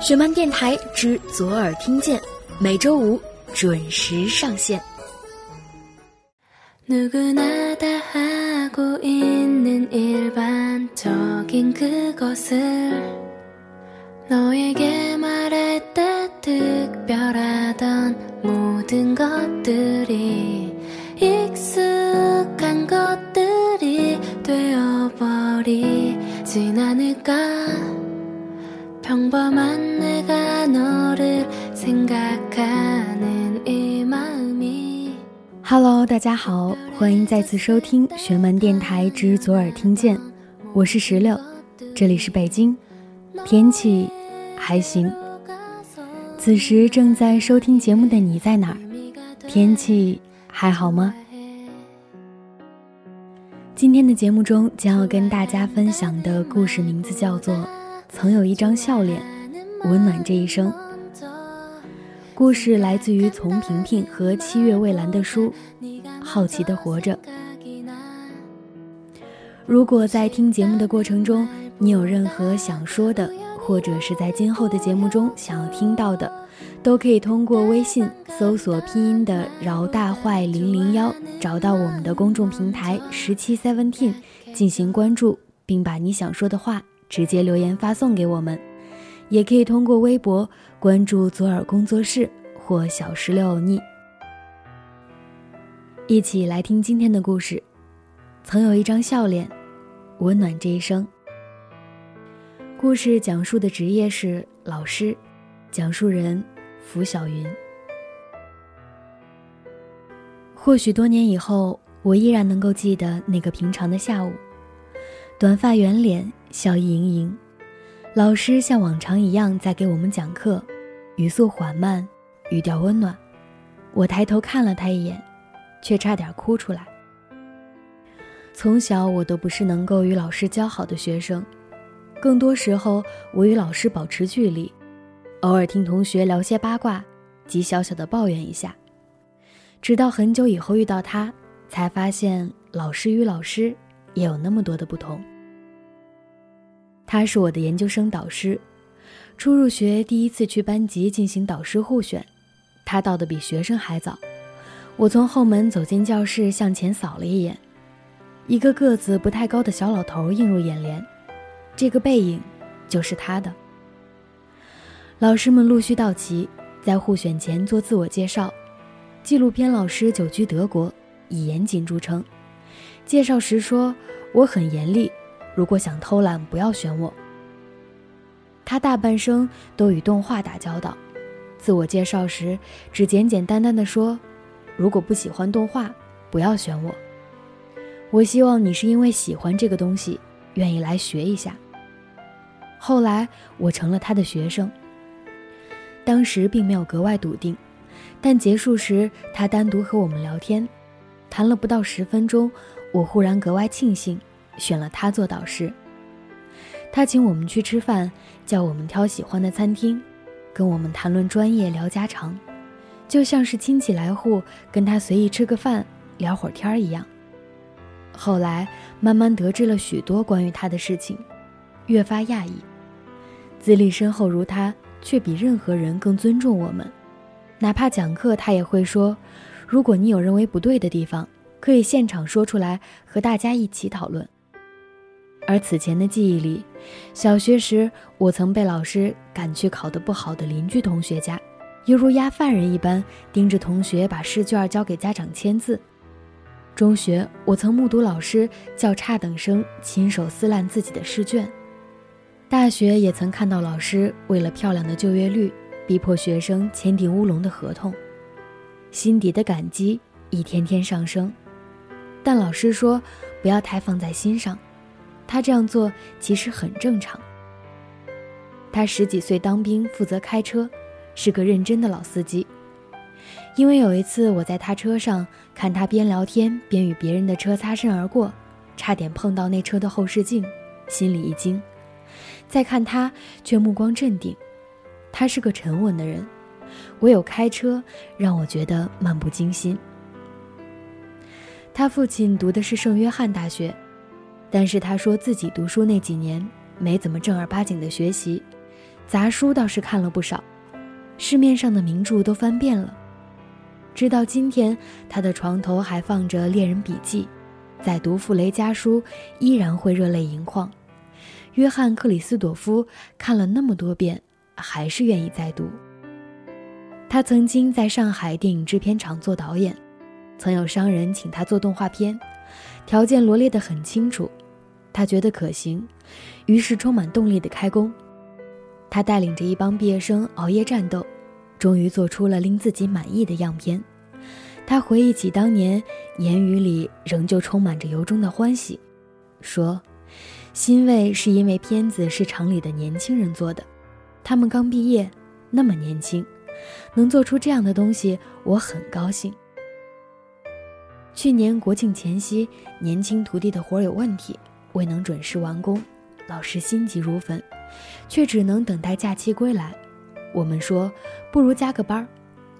雪漫电台之左耳听见，每周五准时上线。누구나다하고있는일반적인그것을너에게말했다특별하던모든것들이익숙한것들이되어버리진않을까 Hello，大家好，欢迎再次收听玄门电台之左耳听见，我是石榴，这里是北京，天气还行。此时正在收听节目的你在哪儿？天气还好吗？今天的节目中将要跟大家分享的故事名字叫做。曾有一张笑脸，温暖这一生。故事来自于丛萍萍和七月蔚蓝的书《好奇的活着》。如果在听节目的过程中，你有任何想说的，或者是在今后的节目中想要听到的，都可以通过微信搜索拼音的“饶大坏零零幺”，找到我们的公众平台“十七 Seventeen” 进行关注，并把你想说的话。直接留言发送给我们，也可以通过微博关注左耳工作室或小石榴欧尼。一起来听今天的故事。曾有一张笑脸，温暖这一生。故事讲述的职业是老师，讲述人符小云。或许多年以后，我依然能够记得那个平常的下午，短发圆脸。笑意盈盈，老师像往常一样在给我们讲课，语速缓慢，语调温暖。我抬头看了他一眼，却差点哭出来。从小我都不是能够与老师交好的学生，更多时候我与老师保持距离，偶尔听同学聊些八卦，及小小的抱怨一下。直到很久以后遇到他，才发现老师与老师也有那么多的不同。他是我的研究生导师，初入学第一次去班级进行导师互选，他到的比学生还早。我从后门走进教室，向前扫了一眼，一个个子不太高的小老头映入眼帘，这个背影就是他的。老师们陆续到齐，在互选前做自我介绍。纪录片老师久居德国，以严谨著称，介绍时说：“我很严厉。”如果想偷懒，不要选我。他大半生都与动画打交道，自我介绍时只简简单单的说：“如果不喜欢动画，不要选我。我希望你是因为喜欢这个东西，愿意来学一下。”后来我成了他的学生。当时并没有格外笃定，但结束时他单独和我们聊天，谈了不到十分钟，我忽然格外庆幸。选了他做导师，他请我们去吃饭，叫我们挑喜欢的餐厅，跟我们谈论专业聊家常，就像是亲戚来沪跟他随意吃个饭聊会儿天儿一样。后来慢慢得知了许多关于他的事情，越发讶异。资历深厚如他，却比任何人更尊重我们，哪怕讲课他也会说：“如果你有认为不对的地方，可以现场说出来，和大家一起讨论。”而此前的记忆里，小学时我曾被老师赶去考得不好的邻居同学家，犹如押犯人一般盯着同学把试卷交给家长签字。中学我曾目睹老师叫差等生亲手撕烂自己的试卷。大学也曾看到老师为了漂亮的就业率，逼迫学生签订乌龙的合同，心底的感激一天天上升。但老师说，不要太放在心上。他这样做其实很正常。他十几岁当兵，负责开车，是个认真的老司机。因为有一次我在他车上看他边聊天边与别人的车擦身而过，差点碰到那车的后视镜，心里一惊。再看他，却目光镇定。他是个沉稳的人，唯有开车让我觉得漫不经心。他父亲读的是圣约翰大学。但是他说自己读书那几年没怎么正儿八经的学习，杂书倒是看了不少，市面上的名著都翻遍了。直到今天，他的床头还放着《猎人笔记》，在读傅雷家书依然会热泪盈眶。约翰·克里斯朵夫看了那么多遍，还是愿意再读。他曾经在上海电影制片厂做导演，曾有商人请他做动画片，条件罗列得很清楚，他觉得可行，于是充满动力的开工。他带领着一帮毕业生熬夜战斗，终于做出了令自己满意的样片。他回忆起当年，言语里仍旧充满着由衷的欢喜，说。欣慰是因为片子是厂里的年轻人做的，他们刚毕业，那么年轻，能做出这样的东西，我很高兴。去年国庆前夕，年轻徒弟的活有问题，未能准时完工，老师心急如焚，却只能等待假期归来。我们说不如加个班儿，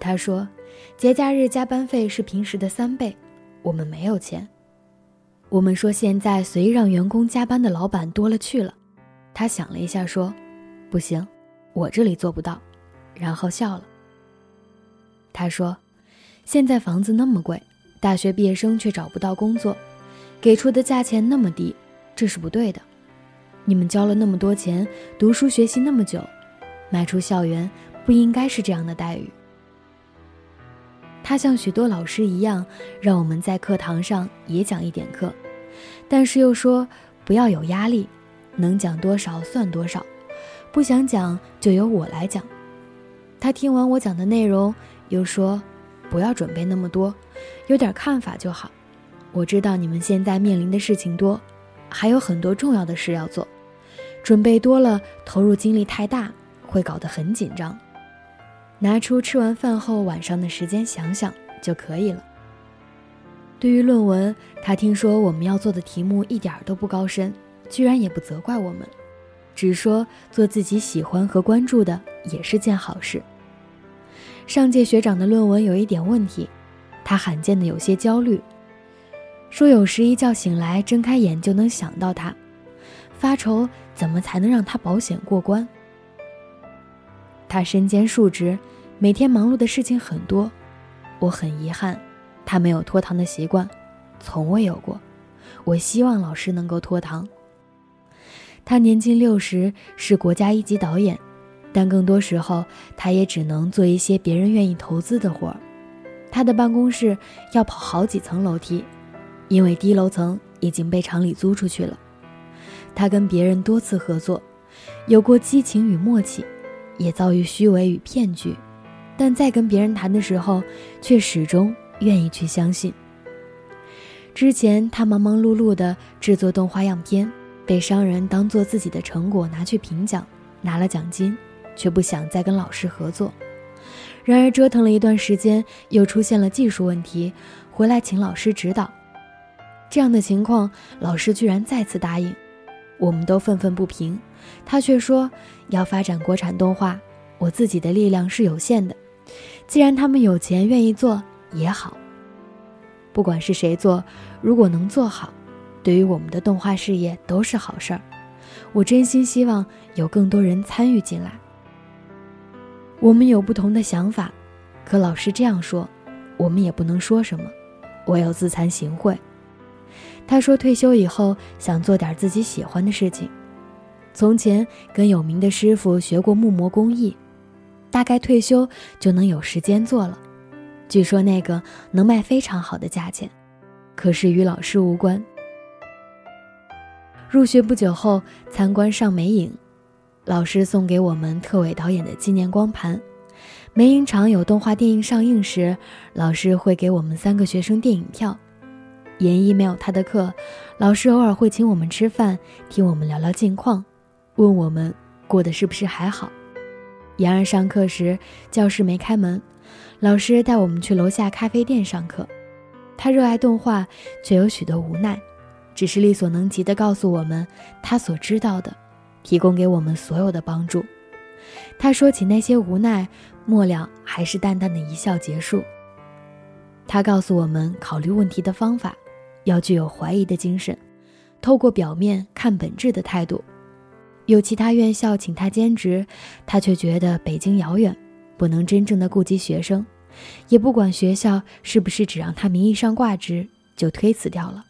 他说节假日加班费是平时的三倍，我们没有钱。我们说现在随意让员工加班的老板多了去了，他想了一下说：“不行，我这里做不到。”然后笑了。他说：“现在房子那么贵，大学毕业生却找不到工作，给出的价钱那么低，这是不对的。你们交了那么多钱，读书学习那么久，迈出校园不应该是这样的待遇。”他像许多老师一样，让我们在课堂上也讲一点课，但是又说不要有压力，能讲多少算多少，不想讲就由我来讲。他听完我讲的内容，又说不要准备那么多，有点看法就好。我知道你们现在面临的事情多，还有很多重要的事要做，准备多了，投入精力太大，会搞得很紧张。拿出吃完饭后晚上的时间想想就可以了。对于论文，他听说我们要做的题目一点都不高深，居然也不责怪我们，只说做自己喜欢和关注的也是件好事。上届学长的论文有一点问题，他罕见的有些焦虑，说有时一觉醒来睁开眼就能想到他，发愁怎么才能让他保险过关。他身兼数职，每天忙碌的事情很多，我很遗憾，他没有拖堂的习惯，从未有过。我希望老师能够拖堂。他年近六十，是国家一级导演，但更多时候他也只能做一些别人愿意投资的活儿。他的办公室要跑好几层楼梯，因为低楼层已经被厂里租出去了。他跟别人多次合作，有过激情与默契。也遭遇虚伪与骗局，但在跟别人谈的时候，却始终愿意去相信。之前他忙忙碌碌地制作动画样片，被商人当做自己的成果拿去评奖，拿了奖金，却不想再跟老师合作。然而折腾了一段时间，又出现了技术问题，回来请老师指导。这样的情况，老师居然再次答应。我们都愤愤不平，他却说要发展国产动画，我自己的力量是有限的。既然他们有钱愿意做也好，不管是谁做，如果能做好，对于我们的动画事业都是好事儿。我真心希望有更多人参与进来。我们有不同的想法，可老师这样说，我们也不能说什么，唯有自惭形秽。他说：“退休以后想做点自己喜欢的事情。从前跟有名的师傅学过木模工艺，大概退休就能有时间做了。据说那个能卖非常好的价钱，可是与老师无关。”入学不久后参观上美影，老师送给我们特委导演的纪念光盘。美影厂有动画电影上映时，老师会给我们三个学生电影票。研一没有他的课，老师偶尔会请我们吃饭，听我们聊聊近况，问我们过得是不是还好。研二上课时，教室没开门，老师带我们去楼下咖啡店上课。他热爱动画，却有许多无奈，只是力所能及地告诉我们他所知道的，提供给我们所有的帮助。他说起那些无奈，末了还是淡淡的一笑结束。他告诉我们考虑问题的方法。要具有怀疑的精神，透过表面看本质的态度。有其他院校请他兼职，他却觉得北京遥远，不能真正的顾及学生，也不管学校是不是只让他名义上挂职，就推辞掉了。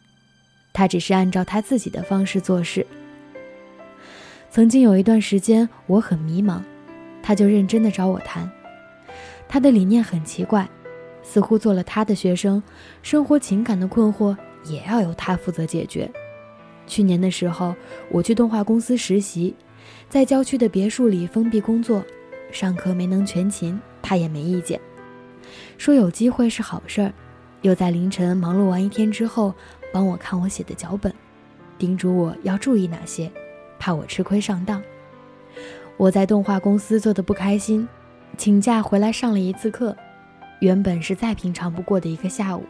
他只是按照他自己的方式做事。曾经有一段时间我很迷茫，他就认真的找我谈。他的理念很奇怪，似乎做了他的学生，生活情感的困惑也要由他负责解决。去年的时候，我去动画公司实习，在郊区的别墅里封闭工作，上课没能全勤，他也没意见，说有机会是好事儿。又在凌晨忙碌完一天之后，帮我看我写的脚本，叮嘱我要注意哪些，怕我吃亏上当。我在动画公司做的不开心，请假回来上了一次课，原本是再平常不过的一个下午，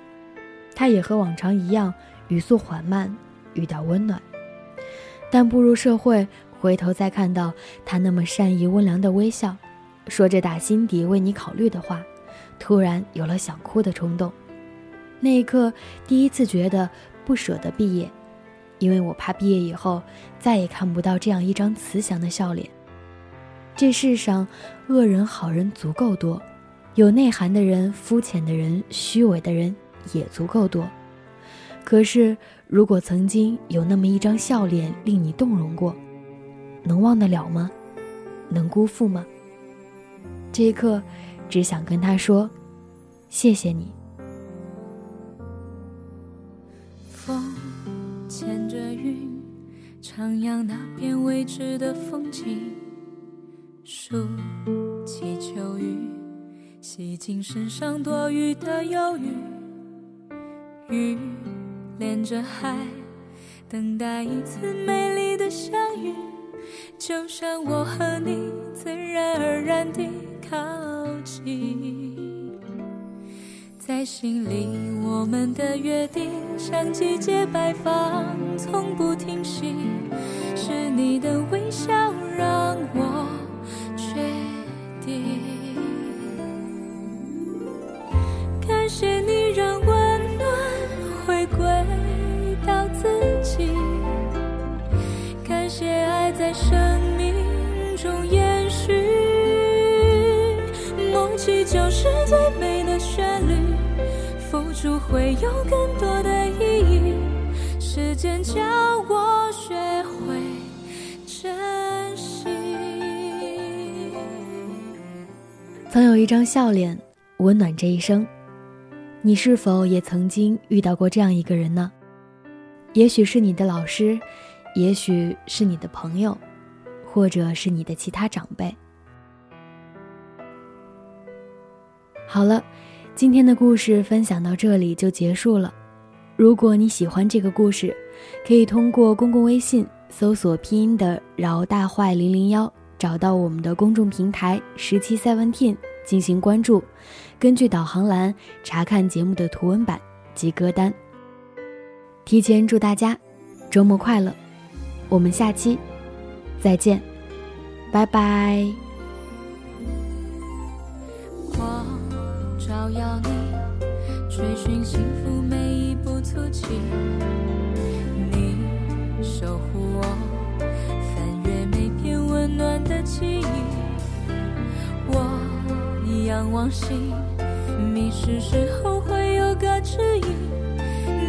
他也和往常一样，语速缓慢。遇到温暖，但步入社会，回头再看到他那么善意温良的微笑，说着打心底为你考虑的话，突然有了想哭的冲动。那一刻，第一次觉得不舍得毕业，因为我怕毕业以后再也看不到这样一张慈祥的笑脸。这世上，恶人好人足够多，有内涵的人、肤浅的人、虚伪的人也足够多。可是，如果曾经有那么一张笑脸令你动容过，能忘得了吗？能辜负吗？这一刻，只想跟他说：“谢谢你。”徜徉那片未知的风景。树祈求雨，洗净身上多余的忧郁。雨。连着海，等待一次美丽的相遇，就像我和你自然而然地靠近。在心里，我们的约定像季节摆放，从不停息。是你的微笑让我确定。感谢你让温暖回归到自己，感谢爱。在生命中有更多的意义。时间教我学会珍惜。曾有一张笑脸，温暖这一生。你是否也曾经遇到过这样一个人呢？也许是你的老师。也许是你的朋友，或者是你的其他长辈。好了，今天的故事分享到这里就结束了。如果你喜欢这个故事，可以通过公共微信搜索拼音的“饶大坏零零幺”，找到我们的公众平台“十七 Seventeen” 进行关注，根据导航栏查看节目的图文版及歌单。提前祝大家周末快乐！我们下期再见，拜拜。要你，追寻幸福每一步足迹。你守护我，翻阅每片温暖的记忆。我仰望星，迷失时候会有个指引，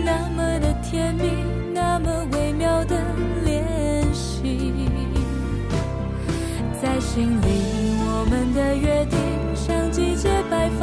那么的甜蜜，那么微妙的联系。在心里，我们的约定像季节摆放，